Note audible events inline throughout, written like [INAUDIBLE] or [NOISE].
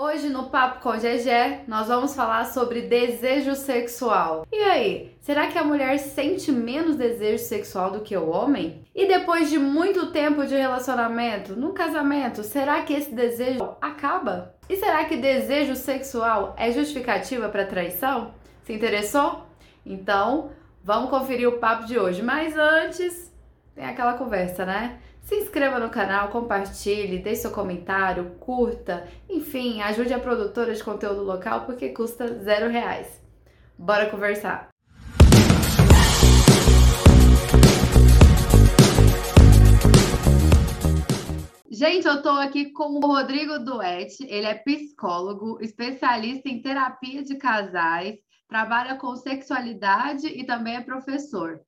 Hoje no Papo com GG nós vamos falar sobre desejo sexual. E aí, será que a mulher sente menos desejo sexual do que o homem? E depois de muito tempo de relacionamento, no casamento, será que esse desejo acaba? E será que desejo sexual é justificativa para traição? Se interessou? Então, vamos conferir o papo de hoje. Mas antes, tem aquela conversa, né? Se inscreva no canal, compartilhe, deixe seu comentário, curta, enfim, ajude a produtora de conteúdo local porque custa zero reais. Bora conversar! Gente, eu tô aqui com o Rodrigo Duetti, ele é psicólogo, especialista em terapia de casais, trabalha com sexualidade e também é professor.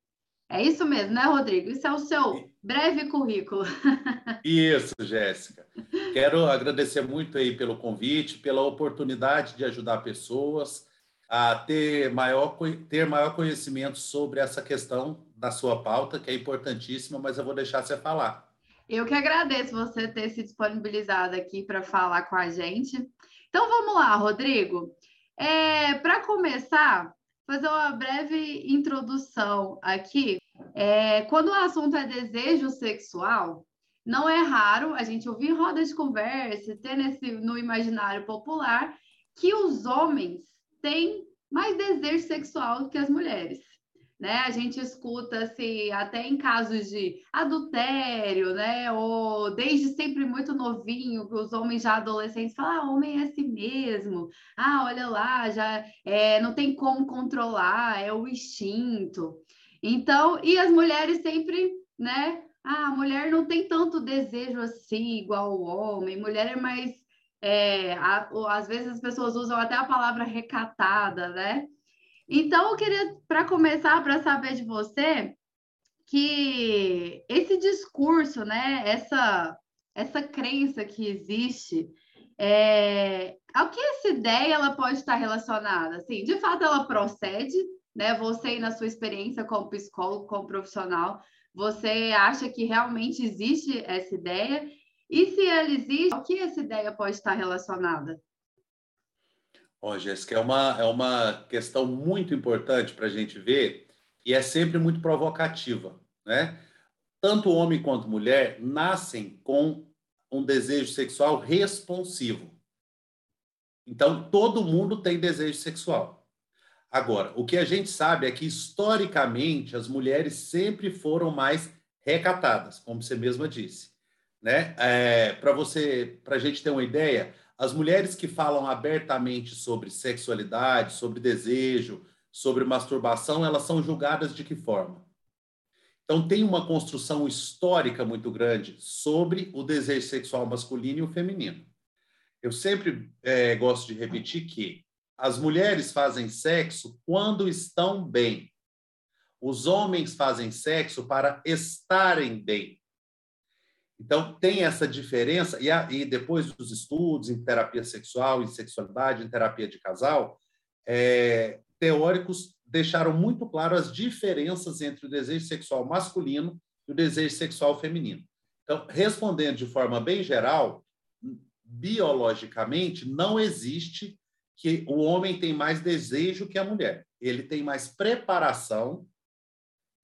É isso mesmo, né, Rodrigo? Isso é o seu breve currículo. [LAUGHS] Isso, Jéssica. Quero agradecer muito aí pelo convite, pela oportunidade de ajudar pessoas a ter maior, ter maior conhecimento sobre essa questão da sua pauta, que é importantíssima, mas eu vou deixar você falar. Eu que agradeço você ter se disponibilizado aqui para falar com a gente. Então vamos lá, Rodrigo. É, para começar, fazer uma breve introdução aqui. É, quando o assunto é desejo sexual, não é raro a gente ouvir rodas de conversa, ter nesse, no imaginário popular que os homens têm mais desejo sexual do que as mulheres né? A gente escuta assim, até em casos de adultério, né? Ou desde sempre muito novinho, os homens já adolescentes falam, ah, homem é assim mesmo, ah, olha lá, já é, não tem como controlar, é o instinto. Então, e as mulheres sempre, né? Ah, a mulher não tem tanto desejo assim, igual o homem, mulher é mais. É, a, às vezes as pessoas usam até a palavra recatada, né? Então, eu queria, para começar, para saber de você, que esse discurso, né, essa, essa crença que existe, é, ao que essa ideia ela pode estar relacionada? Assim, de fato, ela procede, né? Você, na sua experiência como psicólogo, como profissional, você acha que realmente existe essa ideia? E se ela existe, ao que essa ideia pode estar relacionada? Ó, Jéssica, é uma, é uma questão muito importante para a gente ver e é sempre muito provocativa, né? Tanto homem quanto mulher nascem com um desejo sexual responsivo. Então, todo mundo tem desejo sexual. Agora, o que a gente sabe é que, historicamente, as mulheres sempre foram mais recatadas, como você mesma disse. Né? É, para você, para a gente ter uma ideia, as mulheres que falam abertamente sobre sexualidade, sobre desejo, sobre masturbação, elas são julgadas de que forma? Então, tem uma construção histórica muito grande sobre o desejo sexual masculino e o feminino. Eu sempre é, gosto de repetir que as mulheres fazem sexo quando estão bem. Os homens fazem sexo para estarem bem. Então, tem essa diferença, e, a, e depois dos estudos em terapia sexual, em sexualidade, em terapia de casal, é, teóricos deixaram muito claro as diferenças entre o desejo sexual masculino e o desejo sexual feminino. Então, respondendo de forma bem geral, biologicamente, não existe que o homem tem mais desejo que a mulher. Ele tem mais preparação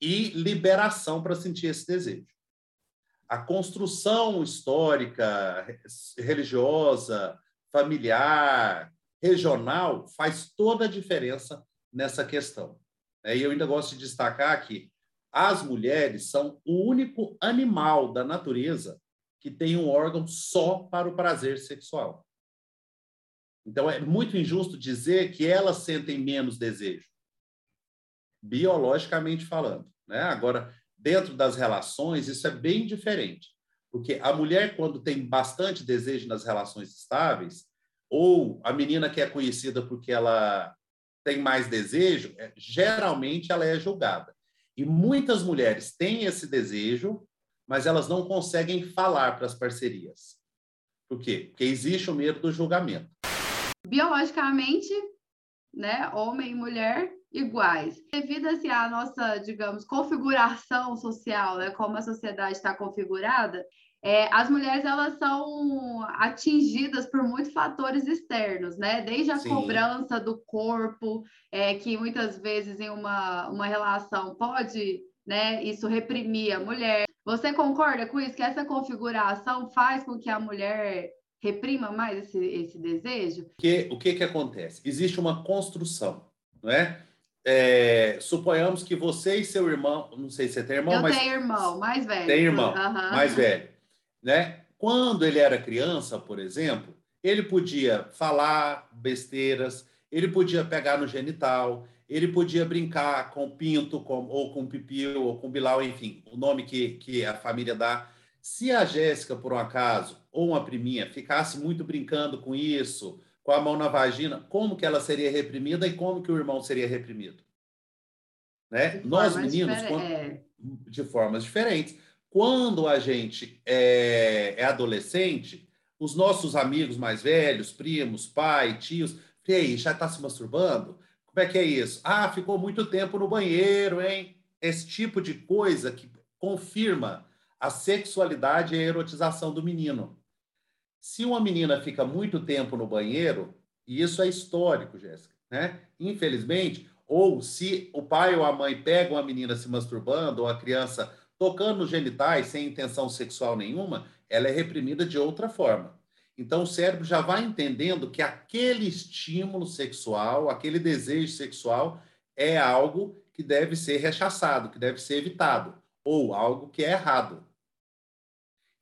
e liberação para sentir esse desejo a construção histórica, religiosa, familiar, regional, faz toda a diferença nessa questão. É, e eu ainda gosto de destacar que as mulheres são o único animal da natureza que tem um órgão só para o prazer sexual. Então, é muito injusto dizer que elas sentem menos desejo, biologicamente falando. Né? Agora, dentro das relações, isso é bem diferente. Porque a mulher, quando tem bastante desejo nas relações estáveis, ou a menina que é conhecida porque ela tem mais desejo, é, geralmente ela é julgada. E muitas mulheres têm esse desejo, mas elas não conseguem falar para as parcerias. Por quê? Porque existe o medo do julgamento. Biologicamente, né, homem e mulher iguais. Devido assim, à nossa, digamos, configuração social, né, como a sociedade está configurada, É, as mulheres elas são atingidas por muitos fatores externos, né? Desde a Sim. cobrança do corpo, é, que muitas vezes em uma, uma relação pode, né? Isso reprimir a mulher. Você concorda com isso? Que essa configuração faz com que a mulher reprima mais esse, esse desejo? Que, o que que acontece? Existe uma construção, não é? é, suponhamos que você e seu irmão, não sei se você tem irmão, eu mas tenho irmão, mais velho. Tem irmão, uhum. mais velho né? Quando ele era criança, por exemplo, ele podia falar besteiras, ele podia pegar no genital, ele podia brincar com pinto, com, ou com pipiu, ou com bilau, enfim, o nome que, que a família dá. Se a Jéssica, por um acaso, ou uma priminha, ficasse muito brincando com isso, com a mão na vagina, como que ela seria reprimida e como que o irmão seria reprimido? Né? Nós, meninos, quando... É. de formas diferentes. Quando a gente é, é adolescente, os nossos amigos mais velhos, primos, pai, tios, e aí, já está se masturbando? Como é que é isso? Ah, ficou muito tempo no banheiro, hein? Esse tipo de coisa que confirma a sexualidade e a erotização do menino. Se uma menina fica muito tempo no banheiro, e isso é histórico, Jéssica, né? Infelizmente, ou se o pai ou a mãe pegam a menina se masturbando, ou a criança tocando nos genitais sem intenção sexual nenhuma, ela é reprimida de outra forma. Então, o cérebro já vai entendendo que aquele estímulo sexual, aquele desejo sexual, é algo que deve ser rechaçado, que deve ser evitado, ou algo que é errado.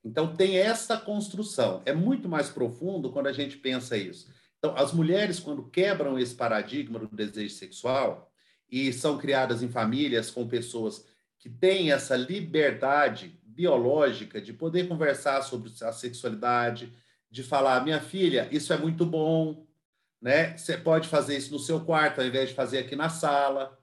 Então, tem essa construção. É muito mais profundo quando a gente pensa isso. Então, as mulheres, quando quebram esse paradigma do desejo sexual e são criadas em famílias com pessoas que tem essa liberdade biológica de poder conversar sobre a sexualidade, de falar, minha filha, isso é muito bom, né? Você pode fazer isso no seu quarto ao invés de fazer aqui na sala.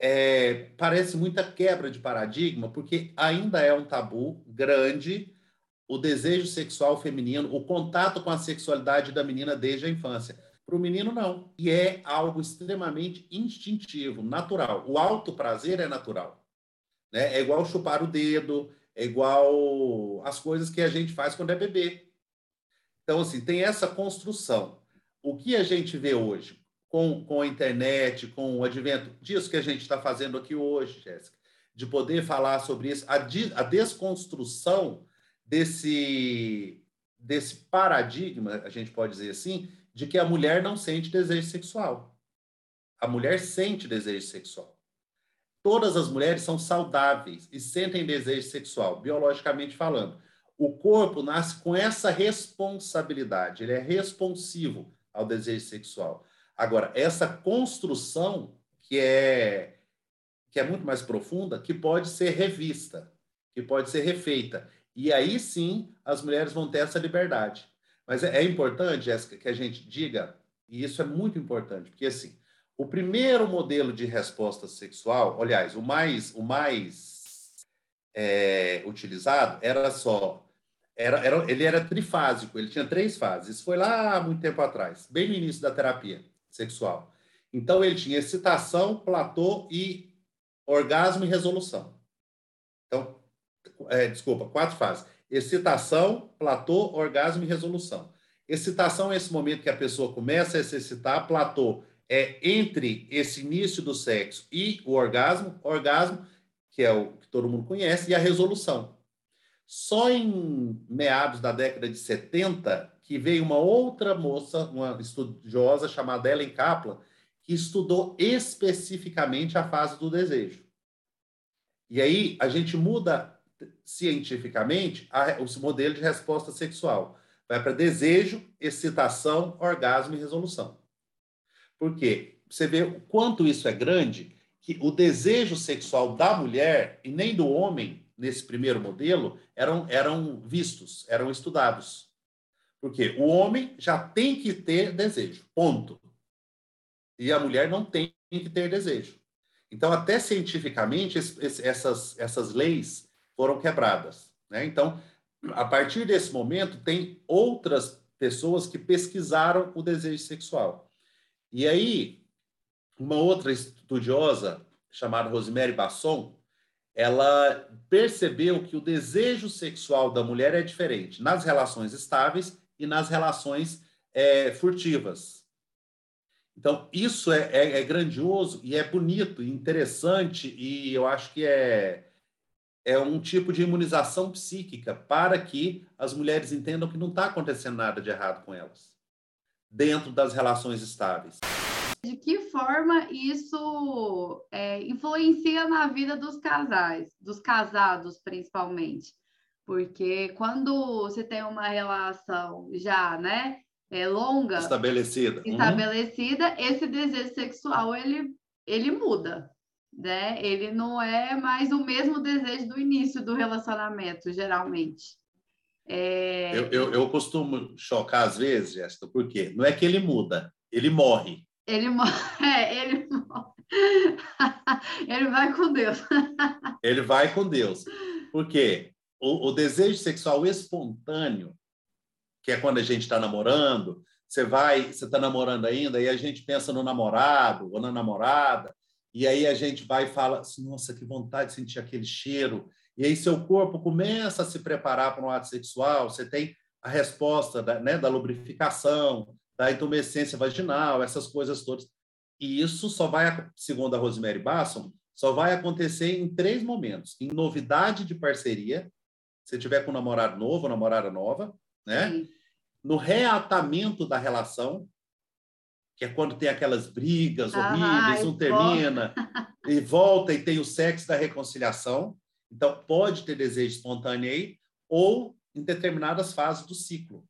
É, parece muita quebra de paradigma, porque ainda é um tabu grande o desejo sexual feminino, o contato com a sexualidade da menina desde a infância. Para o menino, não. E é algo extremamente instintivo, natural. O alto prazer é natural. Né? É igual chupar o dedo, é igual as coisas que a gente faz quando é bebê. Então, assim, tem essa construção. O que a gente vê hoje com, com a internet, com o advento disso que a gente está fazendo aqui hoje, Jéssica, de poder falar sobre isso, a, a desconstrução desse, desse paradigma, a gente pode dizer assim, de que a mulher não sente desejo sexual. A mulher sente desejo sexual. Todas as mulheres são saudáveis e sentem desejo sexual, biologicamente falando. O corpo nasce com essa responsabilidade, ele é responsivo ao desejo sexual. Agora, essa construção que é que é muito mais profunda, que pode ser revista, que pode ser refeita. E aí sim as mulheres vão ter essa liberdade. Mas é, é importante, Jéssica, que a gente diga, e isso é muito importante, porque assim, o primeiro modelo de resposta sexual, aliás, o mais, o mais é, utilizado era só. Era, era, ele era trifásico, ele tinha três fases. Isso foi lá muito tempo atrás, bem no início da terapia sexual. Então, ele tinha excitação, platô e orgasmo e resolução. Então, é, desculpa, quatro fases excitação, platô, orgasmo e resolução. Excitação é esse momento que a pessoa começa a se excitar, platô é entre esse início do sexo e o orgasmo, orgasmo, que é o que todo mundo conhece, e a resolução. Só em meados da década de 70 que veio uma outra moça, uma estudiosa chamada Ellen Kaplan, que estudou especificamente a fase do desejo. E aí a gente muda cientificamente a, o modelo de resposta sexual. Vai para desejo, excitação, orgasmo e resolução. Por quê? Você vê o quanto isso é grande, que o desejo sexual da mulher e nem do homem, nesse primeiro modelo, eram, eram vistos, eram estudados. Porque o homem já tem que ter desejo, ponto. E a mulher não tem que ter desejo. Então, até cientificamente, essas, essas leis foram quebradas. Né? Então, a partir desse momento, tem outras pessoas que pesquisaram o desejo sexual. E aí, uma outra estudiosa, chamada Rosemary Basson, ela percebeu que o desejo sexual da mulher é diferente nas relações estáveis e nas relações é, furtivas. Então, isso é, é, é, grandioso e é bonito interessante, e eu acho que é, é um tipo de imunização psíquica para que as mulheres entendam que não está acontecendo nada de errado com elas, dentro das relações estáveis. De que forma isso é, influencia na vida dos casais, dos casados principalmente? Porque quando você tem uma relação já, né, é, longa, estabelecida, uhum. estabelecida, uhum. esse desejo sexual ele, ele muda, né? Ele não é mais o mesmo desejo do início do relacionamento, geralmente. É... Eu, eu, eu costumo chocar às vezes, Jéssica, porque não é que ele muda, ele morre. Ele morre, [LAUGHS] é, ele morre. [LAUGHS] ele vai com Deus. ele vai com Deus. Porque o, o desejo sexual espontâneo que é quando a gente está namorando, você vai, você está namorando ainda, e a gente pensa no namorado ou na namorada, e aí a gente vai e fala assim, nossa, que vontade de sentir aquele cheiro. E aí seu corpo começa a se preparar para um ato sexual, você tem a resposta da, né, da lubrificação, da intumescência vaginal, essas coisas todas. E isso só vai, segundo a Rosemary Basson, só vai acontecer em três momentos. Em novidade de parceria, se tiver com um namorado novo, namorada nova, né? Sim no reatamento da relação, que é quando tem aquelas brigas horríveis, um termina [LAUGHS] e volta e tem o sexo da reconciliação. Então, pode ter desejo espontâneo aí, ou em determinadas fases do ciclo.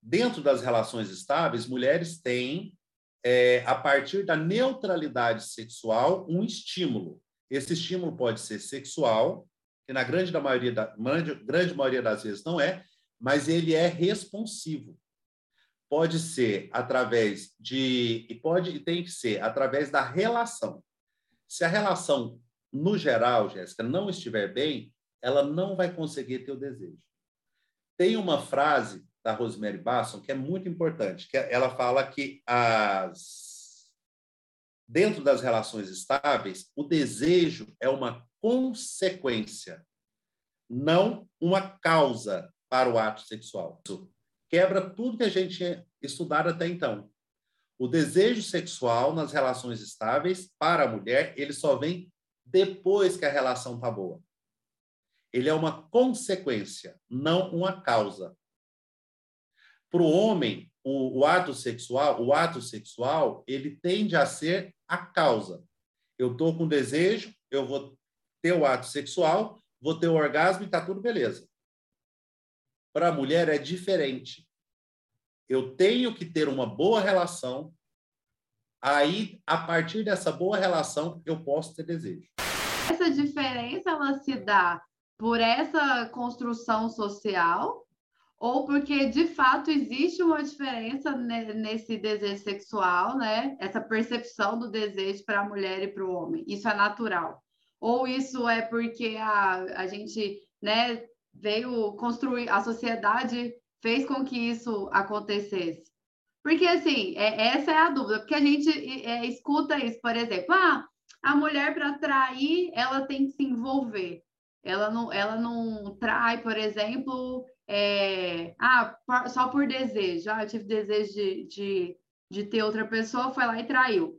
Dentro das relações estáveis, mulheres têm, é, a partir da neutralidade sexual, um estímulo. Esse estímulo pode ser sexual, que na grande, da maioria da, grande maioria das vezes não é, mas ele é responsivo. Pode ser através de e pode e tem que ser através da relação. Se a relação no geral, Jéssica, não estiver bem, ela não vai conseguir ter o desejo. Tem uma frase da Rosemary Basson que é muito importante, que ela fala que as dentro das relações estáveis, o desejo é uma consequência, não uma causa para o ato sexual. Isso quebra tudo que a gente tinha estudado até então. O desejo sexual nas relações estáveis para a mulher, ele só vem depois que a relação está boa. Ele é uma consequência, não uma causa. Para o homem, o, o ato sexual, o ato sexual, ele tende a ser a causa. Eu estou com desejo, eu vou ter o ato sexual, vou ter o orgasmo e está tudo beleza. Para a mulher é diferente. Eu tenho que ter uma boa relação, aí, a partir dessa boa relação, eu posso ter desejo. Essa diferença ela se dá por essa construção social ou porque de fato existe uma diferença nesse desejo sexual, né? Essa percepção do desejo para a mulher e para o homem. Isso é natural. Ou isso é porque a, a gente, né, veio construir, a sociedade fez com que isso acontecesse. Porque, assim, é, essa é a dúvida, porque a gente é, escuta isso, por exemplo, ah, a mulher para trair, ela tem que se envolver. Ela não, ela não trai, por exemplo, é, ah, só por desejo. Ah, eu tive desejo de, de, de ter outra pessoa, foi lá e traiu.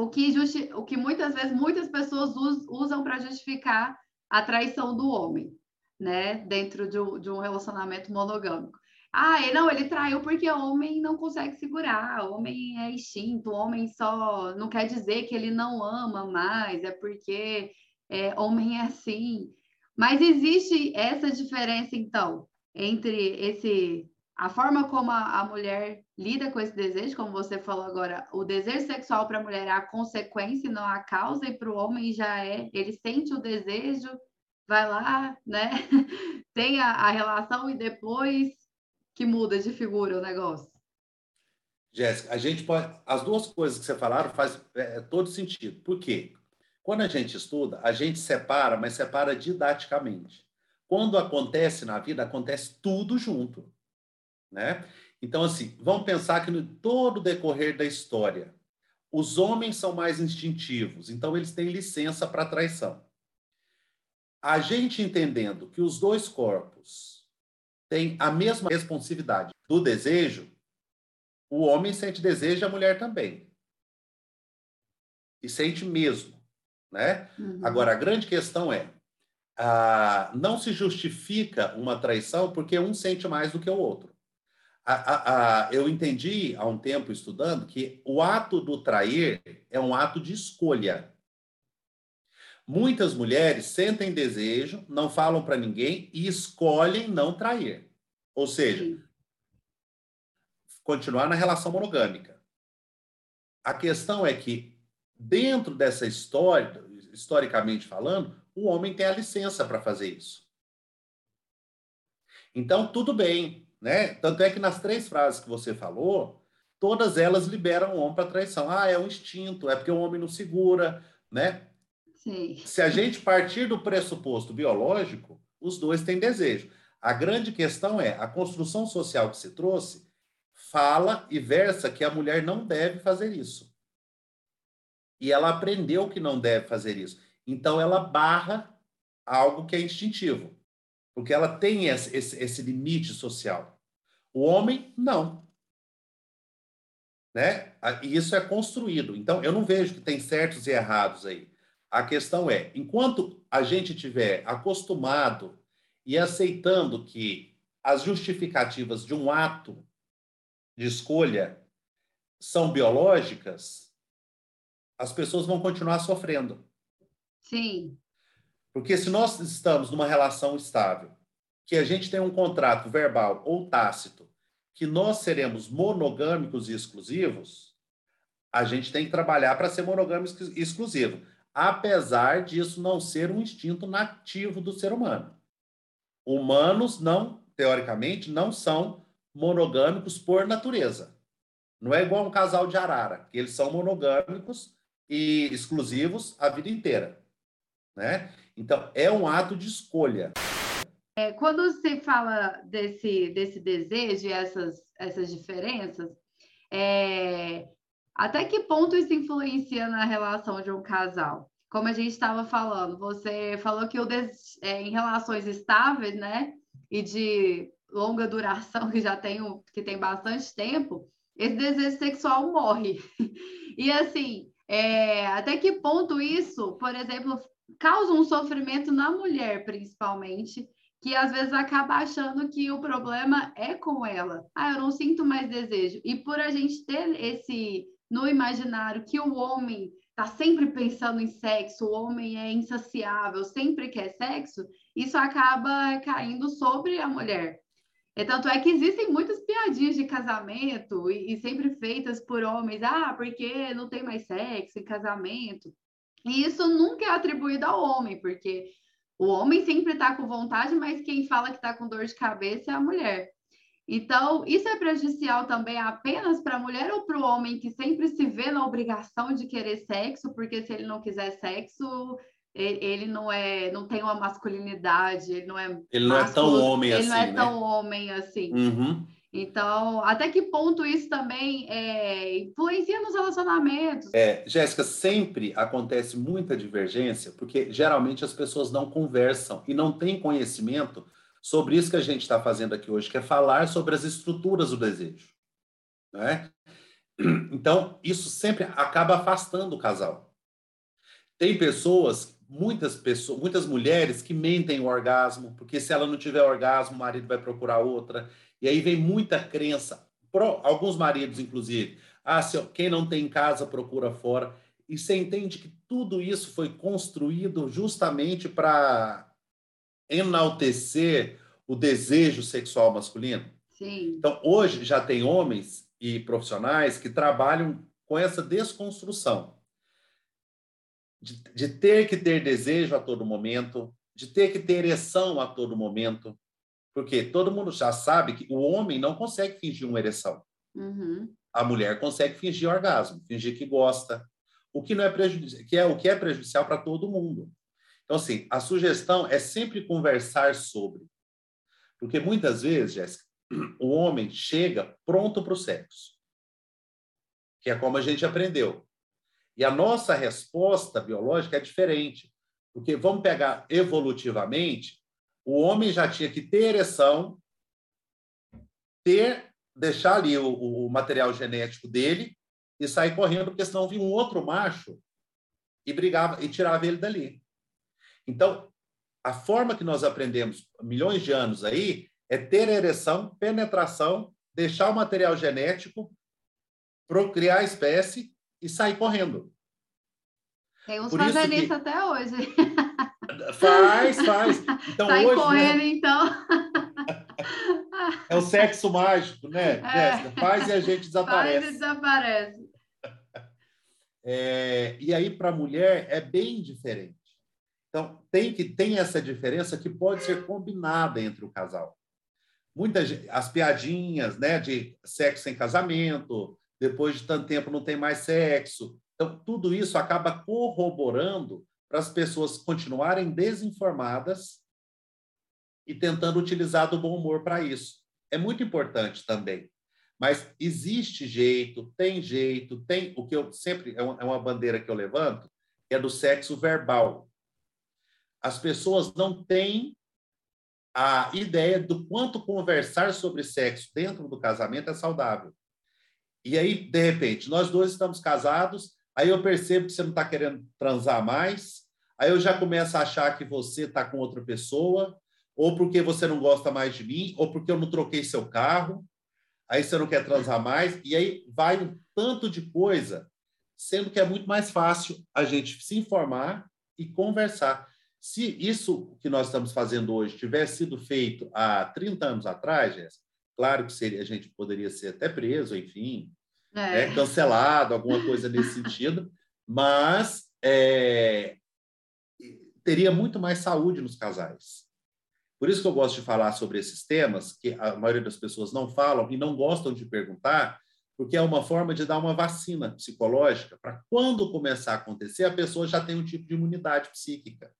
O que, justi o que muitas vezes muitas pessoas usam para justificar a traição do homem né, dentro de um, de um relacionamento monogâmico. Ah, não, ele traiu porque o homem não consegue segurar, o homem é instinto, o homem só não quer dizer que ele não ama mais, é porque é, homem é assim. Mas existe essa diferença, então, entre esse a forma como a, a mulher lida com esse desejo, como você falou agora, o desejo sexual para a mulher é a consequência e não a causa, e para o homem já é, ele sente o desejo vai lá, né? [LAUGHS] Tem a, a relação e depois que muda de figura o negócio. Jéssica, a gente pode. As duas coisas que você falaram faz é, é, todo sentido. Por quê? Quando a gente estuda, a gente separa, mas separa didaticamente. Quando acontece na vida, acontece tudo junto. Né? Então, assim, vamos pensar que no todo o decorrer da história, os homens são mais instintivos, então eles têm licença para traição. a gente entendendo que os dois corpos têm a mesma responsividade do desejo, o homem sente desejo e a mulher também. E sente mesmo, né? Uhum. Agora, a grande questão é, ah, não se justifica uma traição porque um sente mais do que o outro. A, a, eu entendi há um tempo estudando que o ato do trair é um ato de escolha. Muitas mulheres sentem desejo, não falam para ninguém e escolhem não trair. Ou seja, Sim. continuar na relação monogâmica. A questão é que, dentro dessa história, historicamente falando, o homem tem a licença para fazer isso. Então, tudo bem, né? Tanto é que nas três frases que você falou, todas elas liberam o homem para traição. Ah, é um instinto, é porque o homem não segura, né? Sim. Se a gente partir do pressuposto biológico, os dois têm desejo. A grande questão é a construção social que se trouxe fala e versa que a mulher não deve fazer isso. E ela aprendeu que não deve fazer isso. Então ela barra algo que é instintivo, porque ela tem esse, esse, esse limite social. O homem não. Né? E isso é construído. Então eu não vejo que tem certos e errados aí. A questão é, enquanto a gente tiver acostumado e aceitando que as justificativas de um ato de escolha são biológicas, as pessoas vão continuar sofrendo. Sim. Porque se nós estamos numa relação estável, que a gente tem um contrato verbal ou tácito, que nós seremos monogâmicos e exclusivos, a gente tem que trabalhar para ser monogâmico e exclusivo apesar disso não ser um instinto nativo do ser humano. Humanos não, teoricamente, não são monogâmicos por natureza. Não é igual um casal de arara, que eles são monogâmicos e exclusivos a vida inteira, né? Então, é um ato de escolha. É, quando se fala desse, desse desejo e essas, essas diferenças, é, até que ponto isso influencia na relação de um casal? Como a gente estava falando, você falou que o des... é, em relações estáveis, né, e de longa duração, que já tem, que tem bastante tempo, esse desejo sexual morre. [LAUGHS] e assim, é, até que ponto isso, por exemplo, causa um sofrimento na mulher, principalmente, que às vezes acaba achando que o problema é com ela. Ah, eu não sinto mais desejo. E por a gente ter esse no imaginário que o homem está sempre pensando em sexo, o homem é insaciável, sempre quer sexo, isso acaba caindo sobre a mulher. É, tanto é que existem muitas piadinhas de casamento e, e sempre feitas por homens, ah, porque não tem mais sexo em casamento. E isso nunca é atribuído ao homem, porque o homem sempre está com vontade, mas quem fala que está com dor de cabeça é a mulher. Então, isso é prejudicial também apenas para a mulher ou para o homem que sempre se vê na obrigação de querer sexo, porque se ele não quiser sexo, ele não é, não tem uma masculinidade, ele não é ele não é tão homem ele assim, não é né? tão homem assim. Uhum. Então, até que ponto isso também é, influencia nos relacionamentos? É, Jéssica, sempre acontece muita divergência, porque geralmente as pessoas não conversam e não têm conhecimento sobre isso que a gente está fazendo aqui hoje, que é falar sobre as estruturas do desejo. Né? Então, isso sempre acaba afastando o casal. Tem pessoas, muitas pessoas, muitas mulheres que mentem o orgasmo, porque se ela não tiver orgasmo, o marido vai procurar outra. E aí vem muita crença, alguns maridos, inclusive. Ah, se quem não tem em casa procura fora. E você entende que tudo isso foi construído justamente para enaltecer o desejo sexual masculino? Sim. Então, hoje já tem homens e profissionais que trabalham com essa desconstrução de, de ter que ter desejo a todo momento, de ter que ter ereção a todo momento, porque todo mundo já sabe que o homem não consegue fingir uma ereção. Uhum. A mulher consegue fingir orgasmo, fingir que gosta, o que não é prejudicial, que é o que é prejudicial para todo mundo. Então, assim, a sugestão é sempre conversar sobre. Porque muitas vezes, Jéssica, o homem chega pronto para o sexo, que é como a gente aprendeu. E a nossa resposta biológica é diferente. Porque vamos pegar evolutivamente, o homem já tinha que ter ereção, ter, deixar ali o, o material genético dele e sair correndo, porque senão vinha um outro macho e brigava e tirava ele dali. Então, a forma que nós aprendemos milhões de anos aí é ter ereção, penetração, deixar o material genético, procriar a espécie e sair correndo. Tem uns fazendo isso até hoje. [LAUGHS] Faz, faz. Então, Sai hoje, né, correndo, né? então. É o sexo mágico, né, é. Faz e a gente desaparece. Faz e desaparece. É, e aí, para a mulher, é bem diferente. Então, tem que tem essa diferença que pode ser combinada entre o casal. Muitas as piadinhas, né, de sexo sem casamento, depois de tanto tempo não tem mais sexo. Então, tudo isso acaba corroborando para as pessoas continuarem desinformadas e tentando utilizar do bom humor para isso. É muito importante também. Mas existe jeito, tem jeito, tem o que eu sempre é uma é bandeira que eu levanto, é do sexo verbal. As pessoas não têm a ideia do quanto conversar sobre sexo dentro do casamento é saudável. E aí, de repente, nós dois estamos casados, aí eu percebo que você não está querendo transar mais, aí eu já começo a achar que você está com outra pessoa, ou porque você não gosta mais de mim, ou porque eu não troquei seu carro, aí você não quer transar mais, e aí vai um tanto de coisa, sendo que é muito mais fácil a gente se informar e conversar. Se isso que nós estamos fazendo hoje tivesse sido feito há 30 anos atrás, claro que seria, a gente poderia ser até preso, enfim, é. Né, cancelado, alguma coisa nesse [LAUGHS] sentido, mas é, teria muito mais saúde nos casais. Por isso que eu gosto de falar sobre esses temas, que a maioria das pessoas não falam e não gostam de perguntar, porque é uma forma de dar uma vacina psicológica para quando começar a acontecer, a pessoa já tem um tipo de imunidade psíquica.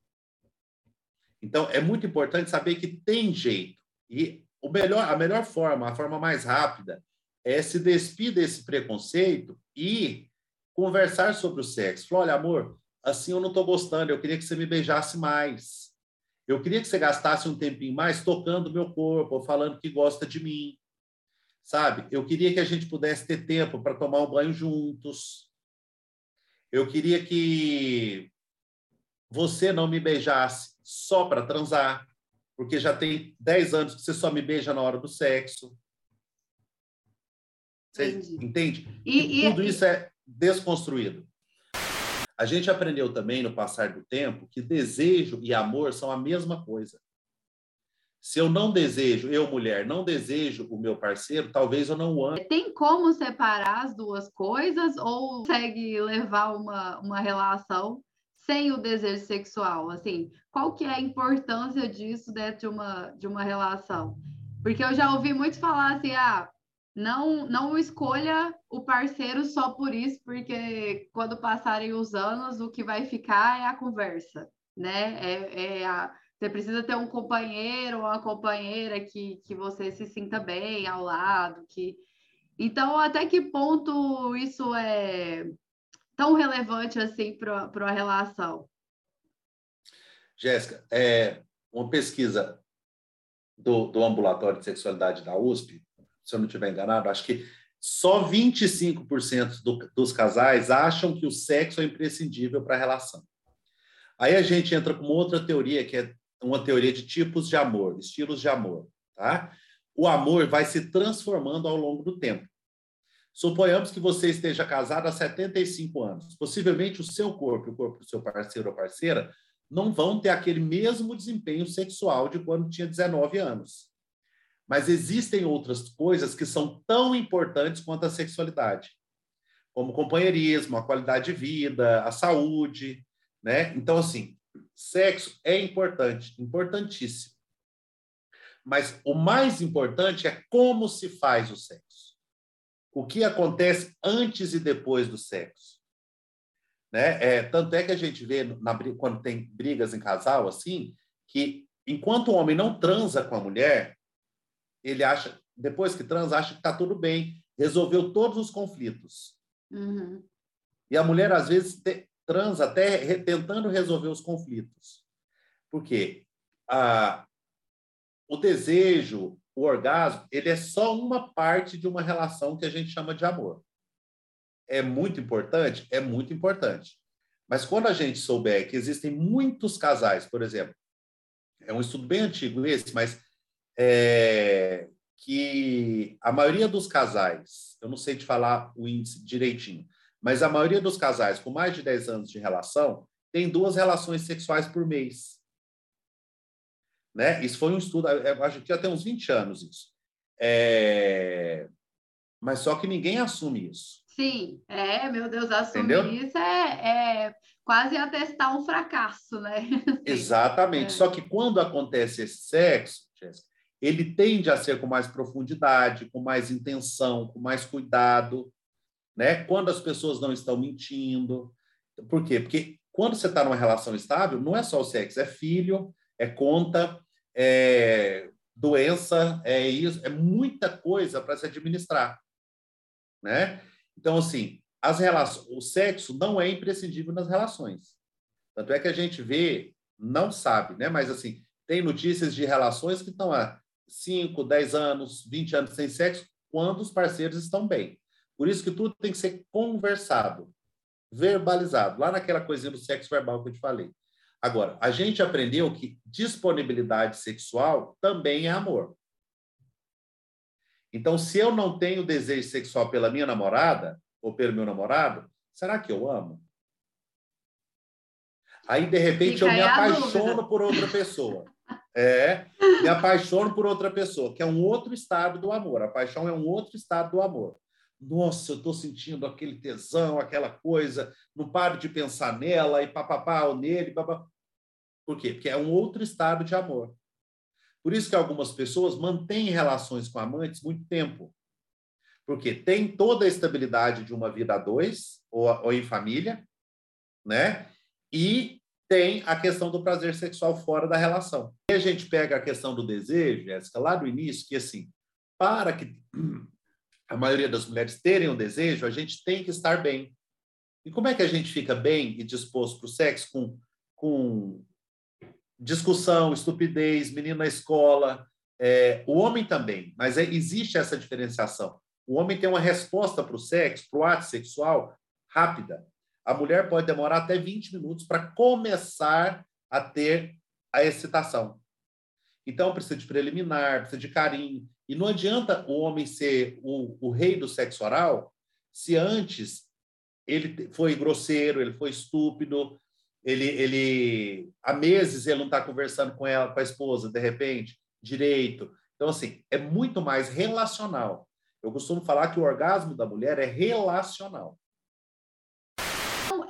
Então, é muito importante saber que tem jeito. E o melhor, a melhor forma, a forma mais rápida, é se despir desse preconceito e conversar sobre o sexo. Falar, olha, amor, assim eu não estou gostando, eu queria que você me beijasse mais. Eu queria que você gastasse um tempinho mais tocando meu corpo, falando que gosta de mim, sabe? Eu queria que a gente pudesse ter tempo para tomar um banho juntos. Eu queria que você não me beijasse só para transar, porque já tem 10 anos que você só me beija na hora do sexo. Você Entendi. entende? E, e tudo e... isso é desconstruído. A gente aprendeu também no passar do tempo que desejo e amor são a mesma coisa. Se eu não desejo, eu mulher, não desejo o meu parceiro, talvez eu não o ame. Tem como separar as duas coisas ou consegue levar uma, uma relação sem o desejo sexual? Assim, qual que é a importância disso dentro de uma, de uma relação? Porque eu já ouvi muito falar assim, ah, não, não escolha o parceiro só por isso, porque quando passarem os anos, o que vai ficar é a conversa, né? É, é a, você precisa ter um companheiro ou uma companheira que, que você se sinta bem ao lado, que então até que ponto isso é tão relevante assim para a relação? Jéssica, é, uma pesquisa do, do ambulatório de sexualidade da USP se eu não estiver enganado, acho que só 25% do, dos casais acham que o sexo é imprescindível para a relação. Aí a gente entra com outra teoria, que é uma teoria de tipos de amor, estilos de amor. Tá? O amor vai se transformando ao longo do tempo. Suponhamos que você esteja casado há 75 anos. Possivelmente o seu corpo, o corpo do seu parceiro ou parceira, não vão ter aquele mesmo desempenho sexual de quando tinha 19 anos. Mas existem outras coisas que são tão importantes quanto a sexualidade, como companheirismo, a qualidade de vida, a saúde, né? Então, assim, sexo é importante, importantíssimo. Mas o mais importante é como se faz o sexo. O que acontece antes e depois do sexo. Né? É, tanto é que a gente vê, na, quando tem brigas em casal, assim, que enquanto o homem não transa com a mulher, ele acha, depois que transa, acha que está tudo bem, resolveu todos os conflitos. Uhum. E a mulher, às vezes, te, transa até tentando resolver os conflitos. Por quê? Ah, o desejo, o orgasmo, ele é só uma parte de uma relação que a gente chama de amor. É muito importante? É muito importante. Mas quando a gente souber que existem muitos casais, por exemplo, é um estudo bem antigo esse, mas é, que a maioria dos casais, eu não sei te falar o índice direitinho, mas a maioria dos casais com mais de 10 anos de relação tem duas relações sexuais por mês. Né? Isso foi um estudo, acho que já tem uns 20 anos isso. É... Mas só que ninguém assume isso. Sim, é, meu Deus, assumir Entendeu? isso é, é, quase atestar um fracasso, né? [LAUGHS] Exatamente. É. Só que quando acontece esse sexo, Jéssica, ele tende a ser com mais profundidade, com mais intenção, com mais cuidado, né? Quando as pessoas não estão mentindo. Por quê? Porque quando você está numa relação estável, não é só o sexo, é filho, é conta, é doença, é isso, é muita coisa para se administrar, né? Então, assim, as relações, o sexo não é imprescindível nas relações. Tanto é que a gente vê, não sabe, né? Mas, assim, tem notícias de relações que estão há 5, 10 anos, 20 anos sem sexo, quando os parceiros estão bem. Por isso que tudo tem que ser conversado, verbalizado, lá naquela coisinha do sexo verbal que eu te falei. Agora, a gente aprendeu que disponibilidade sexual também é amor. Então, se eu não tenho desejo sexual pela minha namorada ou pelo meu namorado, será que eu amo? Aí, de repente, Fica eu me apaixono por outra pessoa. É, me apaixono por outra pessoa, que é um outro estado do amor. A paixão é um outro estado do amor. Nossa, eu estou sentindo aquele tesão, aquela coisa, não paro de pensar nela e papapá, ou nele, papapá. Por quê? Porque é um outro estado de amor. Por isso que algumas pessoas mantêm relações com amantes muito tempo. Porque tem toda a estabilidade de uma vida a dois, ou, ou em família, né? E tem a questão do prazer sexual fora da relação. E a gente pega a questão do desejo, Jéssica, lá do início, que assim, para que a maioria das mulheres terem o um desejo, a gente tem que estar bem. E como é que a gente fica bem e disposto para o sexo com, com discussão, estupidez, menino na escola, é, o homem também, mas é, existe essa diferenciação. O homem tem uma resposta para o sexo, para o ato sexual, rápida. A mulher pode demorar até 20 minutos para começar a ter a excitação. Então, precisa de preliminar, precisa de carinho. E não adianta o homem ser o, o rei do sexo oral se antes ele foi grosseiro, ele foi estúpido, ele, ele há meses ele não está conversando com ela, com a esposa, de repente, direito. Então, assim, é muito mais relacional. Eu costumo falar que o orgasmo da mulher é relacional.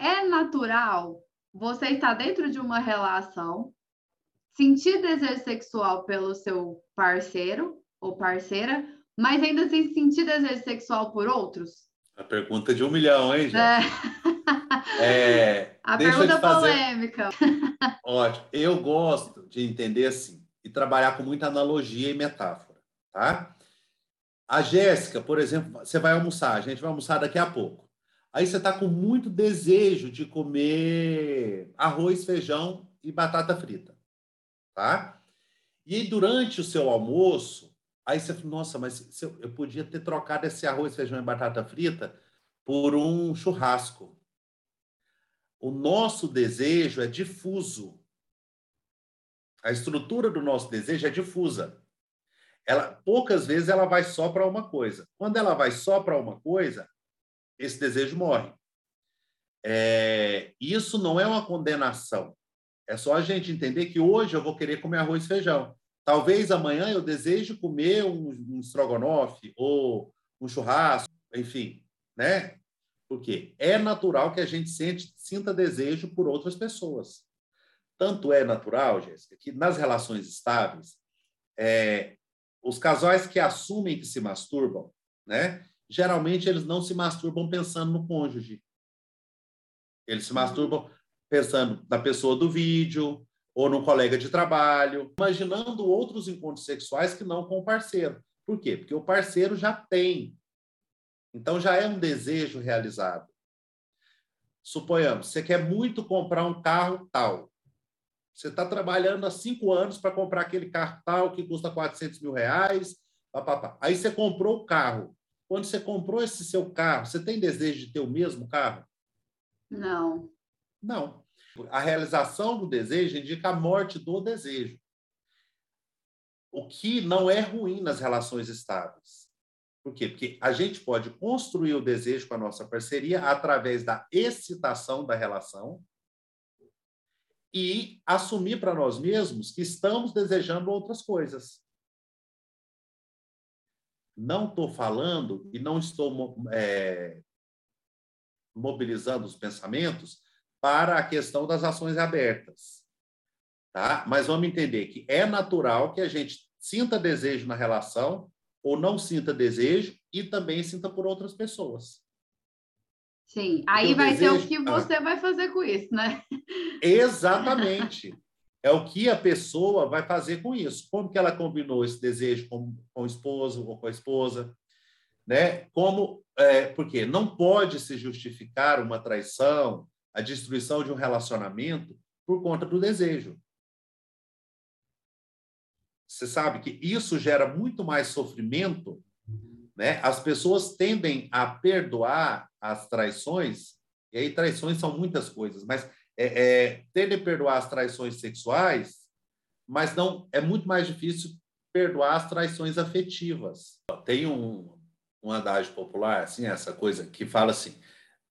É natural você estar dentro de uma relação, sentir desejo sexual pelo seu parceiro ou parceira, mas ainda assim sentir desejo sexual por outros? A pergunta de um milhão, hein, gente? É. é [LAUGHS] a pergunta fazer... polêmica. [LAUGHS] Ótimo. Eu gosto de entender assim e trabalhar com muita analogia e metáfora, tá? A Jéssica, por exemplo, você vai almoçar, a gente vai almoçar daqui a pouco. Aí você está com muito desejo de comer arroz, feijão e batata frita, tá? E durante o seu almoço, Aí você fala, nossa, mas eu, podia ter trocado esse arroz, feijão e batata frita por um churrasco. O nosso desejo é difuso. A estrutura do nosso desejo é difusa. Ela, poucas vezes ela vai só para uma coisa. Quando ela vai só para uma coisa, esse desejo morre. É, isso não é uma condenação. É só a gente entender que hoje eu vou querer comer arroz e feijão. Talvez amanhã eu deseje comer um, um estrogonofe ou um churrasco, enfim, né? Porque é natural que a gente sente, sinta desejo por outras pessoas. Tanto é natural, Jéssica, que nas relações estáveis, é, os casais que assumem que se masturbam, né? Geralmente eles não se masturbam pensando no cônjuge. Eles se masturbam pensando na pessoa do vídeo, ou no colega de trabalho, imaginando outros encontros sexuais que não com o parceiro. Por quê? Porque o parceiro já tem. Então já é um desejo realizado. suponhamos, você quer muito comprar um carro tal. Você está trabalhando há cinco anos para comprar aquele carro tal que custa 400 mil reais. Pá, pá, pá. Aí você comprou o carro. Quando você comprou esse seu carro, você tem desejo de ter o mesmo carro? Não. Não. A realização do desejo indica a morte do desejo. O que não é ruim nas relações estáveis. Por quê? Porque a gente pode construir o desejo com a nossa parceria através da excitação da relação e assumir para nós mesmos que estamos desejando outras coisas. Não estou falando e não estou é, mobilizando os pensamentos para a questão das ações abertas. Tá? Mas vamos entender que é natural que a gente sinta desejo na relação ou não sinta desejo e também sinta por outras pessoas. Sim, aí vai desejo... ser o que ah. você vai fazer com isso, né? Exatamente. É o que a pessoa vai fazer com isso. Como que ela combinou esse desejo com, com o esposo ou com a esposa? Né? Como, é, porque não pode se justificar uma traição, a destruição de um relacionamento por conta do desejo. Você sabe que isso gera muito mais sofrimento, né? As pessoas tendem a perdoar as traições, e aí traições são muitas coisas, mas é, é, tendem a perdoar as traições sexuais, mas não é muito mais difícil perdoar as traições afetivas. Tem um, um adágio popular, assim, essa coisa que fala assim: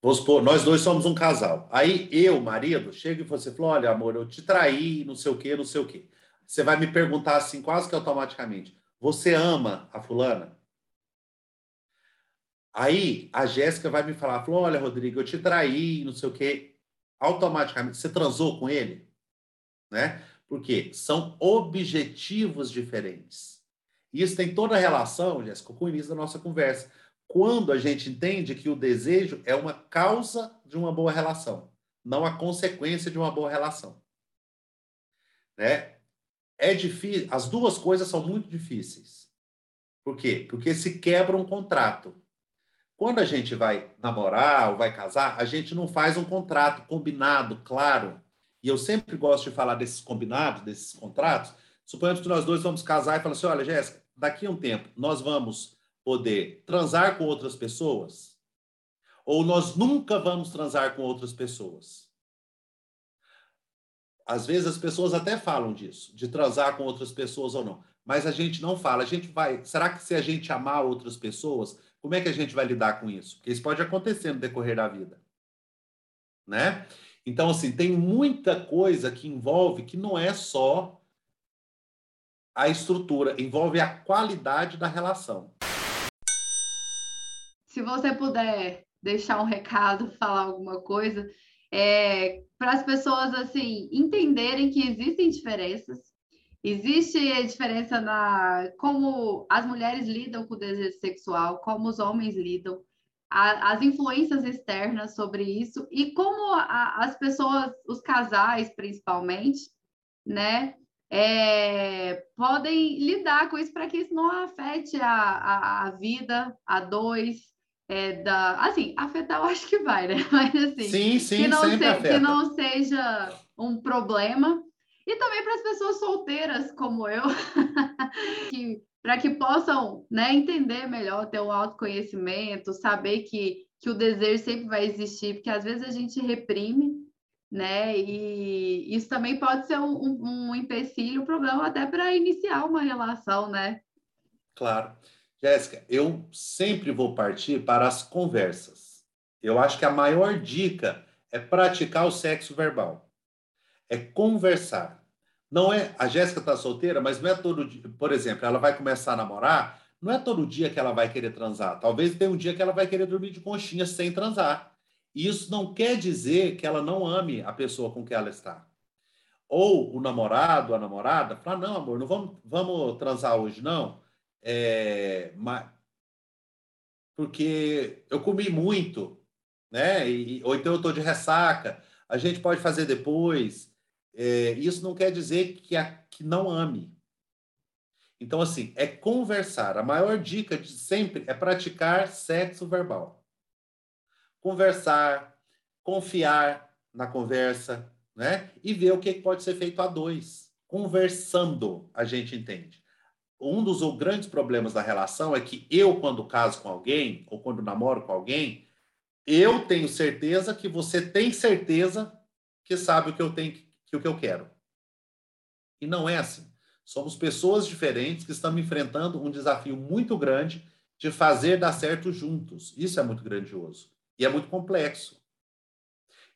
supor, nós dois somos um casal. Aí eu, marido, chego e você fala: olha, amor, eu te traí, não sei o quê, não sei o quê você vai me perguntar assim, quase que automaticamente: você ama a fulana? Aí a Jéssica vai me falar: falou, olha, Rodrigo, eu te traí, não sei o quê. Automaticamente, você transou com ele? Né? Porque são objetivos diferentes. Isso tem toda a relação, Jéssica, com o início da nossa conversa. Quando a gente entende que o desejo é uma causa de uma boa relação, não a consequência de uma boa relação. Né? é difícil, as duas coisas são muito difíceis. Por quê? Porque se quebra um contrato. Quando a gente vai namorar ou vai casar, a gente não faz um contrato combinado, claro. E eu sempre gosto de falar desses combinados, desses contratos. Suponhamos que nós dois vamos casar e falar assim: olha, Jéssica, daqui a um tempo nós vamos poder transar com outras pessoas? Ou nós nunca vamos transar com outras pessoas? Às vezes as pessoas até falam disso, de transar com outras pessoas ou não, mas a gente não fala. A gente vai. Será que se a gente amar outras pessoas, como é que a gente vai lidar com isso? Porque isso pode acontecer no decorrer da vida, né? Então assim tem muita coisa que envolve que não é só a estrutura, envolve a qualidade da relação. Se você puder deixar um recado, falar alguma coisa, é, para as pessoas assim entenderem que existem diferenças. Existe a diferença na como as mulheres lidam com o desejo sexual, como os homens lidam, a, as influências externas sobre isso e como a, as pessoas, os casais principalmente, né, é, podem lidar com isso para que isso não afete a, a, a vida a dois, é, da. Assim, afetar eu acho que vai, né? [LAUGHS] Mas assim. Sim, sim, que não, se, que não seja um problema. E também para as pessoas solteiras como eu, [LAUGHS] que para que possam né, entender melhor, ter um autoconhecimento, saber que, que o desejo sempre vai existir, porque às vezes a gente reprime, né? E isso também pode ser um, um, um empecilho, um problema até para iniciar uma relação, né? Claro. Jéssica, eu sempre vou partir para as conversas. Eu acho que a maior dica é praticar o sexo verbal. É conversar. Não é, a Jéssica está solteira, mas não é todo dia, por exemplo, ela vai começar a namorar, não é todo dia que ela vai querer transar. Talvez tenha um dia que ela vai querer dormir de conchinha sem transar. E isso não quer dizer que ela não ame a pessoa com que ela está. Ou o namorado, a namorada, fala: "Não, amor, não vamos, vamos transar hoje não". É, mas, porque eu comi muito, né? E, ou então eu estou de ressaca. A gente pode fazer depois. É, isso não quer dizer que, a, que não ame. Então, assim, é conversar. A maior dica de sempre é praticar sexo verbal. Conversar, confiar na conversa, né? E ver o que pode ser feito a dois. Conversando, a gente entende. Um dos grandes problemas da relação é que eu, quando caso com alguém, ou quando namoro com alguém, eu tenho certeza que você tem certeza que sabe o que eu tenho, que o que eu quero. E não é assim. Somos pessoas diferentes que estamos enfrentando um desafio muito grande de fazer dar certo juntos. Isso é muito grandioso e é muito complexo.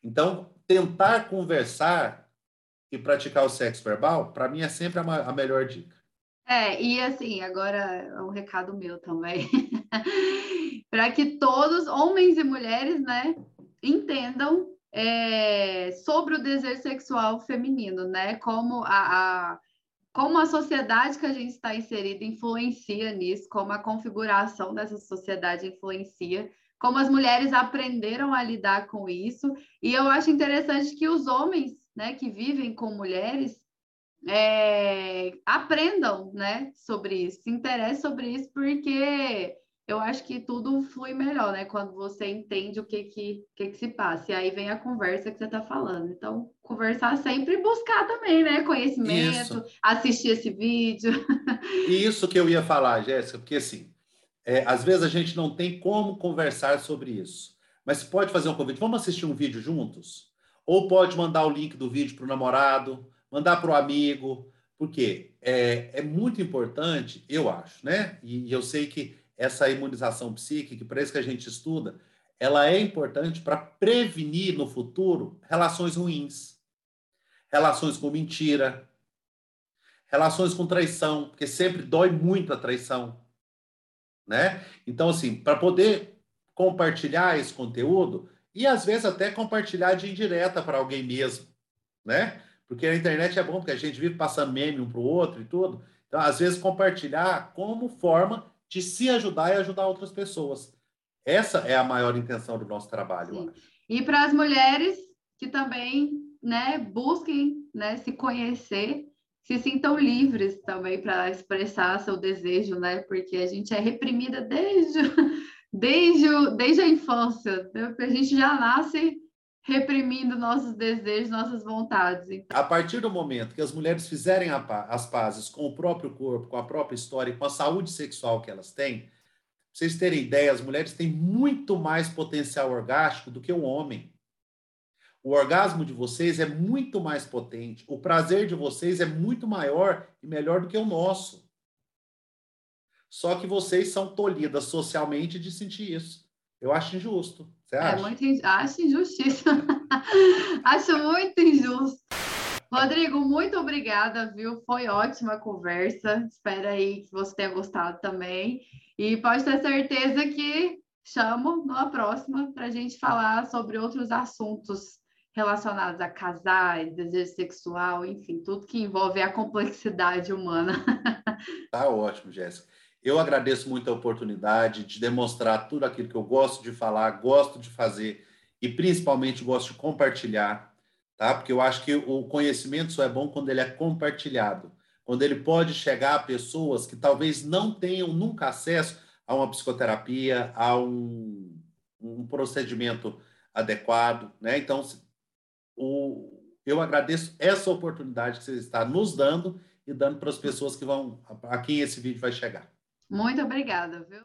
Então, tentar conversar e praticar o sexo verbal, para mim, é sempre a, a melhor dica. É, e assim, agora é um recado meu também. [LAUGHS] para que todos, homens e mulheres, né, entendam é, sobre o desejo sexual feminino, né? Como a, a, como a sociedade que a gente está inserida influencia nisso, como a configuração dessa sociedade influencia, como as mulheres aprenderam a lidar com isso. E eu acho interessante que os homens, né, que vivem com mulheres, é, aprendam, né, sobre isso, se interessem sobre isso, porque eu acho que tudo flui melhor, né? Quando você entende o que que, que, que se passa. E aí vem a conversa que você está falando. Então, conversar sempre e buscar também, né? Conhecimento, Isso. assistir esse vídeo. Isso que eu ia falar, Jéssica, porque assim, é, às vezes a gente não tem como conversar sobre isso. Mas pode fazer um convite, vamos assistir um vídeo juntos? Ou pode mandar o link do vídeo para o namorado, mandar para o amigo, porque é, é muito importante, eu acho, né? E, e eu sei que essa imunização psíquica, para isso que a gente estuda, ela é importante para prevenir no futuro relações ruins, relações com mentira, relações com traição, porque sempre dói muito a traição, né? Então, assim, para poder compartilhar esse conteúdo e às vezes até compartilhar de indireta para alguém mesmo, né? Porque a internet é bom, porque a gente vive passando meme um para o outro e tudo. Então, às vezes, compartilhar como forma de se ajudar e ajudar outras pessoas. Essa é a maior intenção do nosso trabalho. E para as mulheres que também né, busquem né, se conhecer, se sintam livres também para expressar seu desejo, né? Porque a gente é reprimida desde, [LAUGHS] desde, desde a infância. Né? A gente já nasce reprimindo nossos desejos, nossas vontades. Então... A partir do momento que as mulheres fizerem as pazes com o próprio corpo, com a própria história e com a saúde sexual que elas têm, pra vocês terem ideia, as mulheres têm muito mais potencial orgástico do que o homem. O orgasmo de vocês é muito mais potente, o prazer de vocês é muito maior e melhor do que o nosso. Só que vocês são tolhidas socialmente de sentir isso. Eu acho injusto. Você é acha? É muito, acho injustiça. [LAUGHS] acho muito injusto. Rodrigo, muito obrigada, viu? Foi ótima a conversa. Espero aí que você tenha gostado também. E pode ter certeza que chamo numa próxima para a gente falar sobre outros assuntos relacionados a casar, desejo sexual, enfim, tudo que envolve a complexidade humana. [LAUGHS] Tá ótimo, Jéssica. Eu agradeço muito a oportunidade de demonstrar tudo aquilo que eu gosto de falar, gosto de fazer e principalmente gosto de compartilhar, tá? Porque eu acho que o conhecimento só é bom quando ele é compartilhado, quando ele pode chegar a pessoas que talvez não tenham nunca acesso a uma psicoterapia, a um, um procedimento adequado, né? Então, o, eu agradeço essa oportunidade que você está nos dando e dando para as pessoas que vão a quem esse vídeo vai chegar. Muito obrigada, viu?